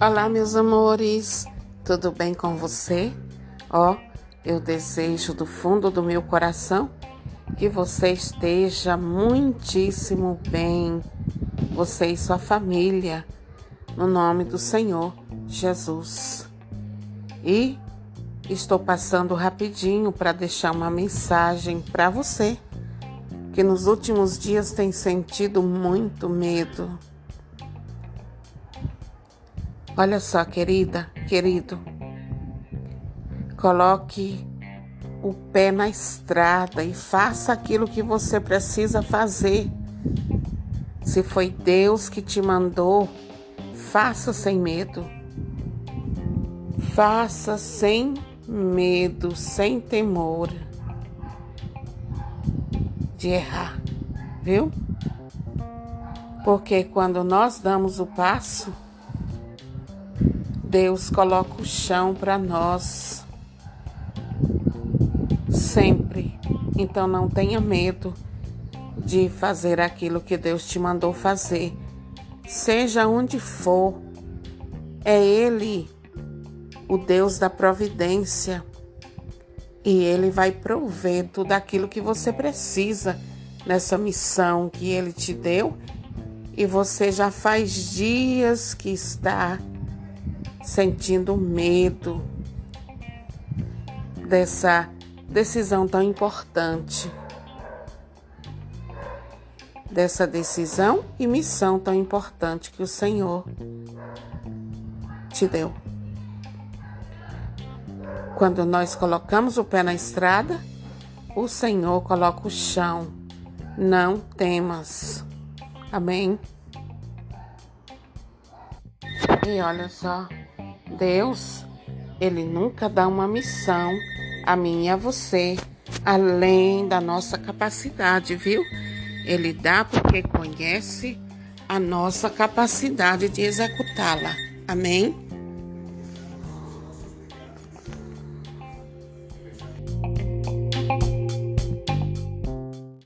Olá, meus amores, tudo bem com você? Ó, oh, eu desejo do fundo do meu coração que você esteja muitíssimo bem, você e sua família, no nome do Senhor Jesus. E estou passando rapidinho para deixar uma mensagem para você que nos últimos dias tem sentido muito medo Olha só, querida, querido, coloque o pé na estrada e faça aquilo que você precisa fazer. Se foi Deus que te mandou, faça sem medo. Faça sem medo, sem temor de errar, viu? Porque quando nós damos o passo, Deus coloca o chão para nós sempre. Então não tenha medo de fazer aquilo que Deus te mandou fazer. Seja onde for, é Ele, o Deus da providência. E Ele vai prover tudo aquilo que você precisa nessa missão que Ele te deu. E você já faz dias que está sentindo medo dessa decisão tão importante, dessa decisão e missão tão importante que o Senhor te deu. Quando nós colocamos o pé na estrada, o Senhor coloca o chão. Não temas. Amém? E olha só. Deus, ele nunca dá uma missão a mim e a você além da nossa capacidade, viu? Ele dá porque conhece a nossa capacidade de executá-la. Amém?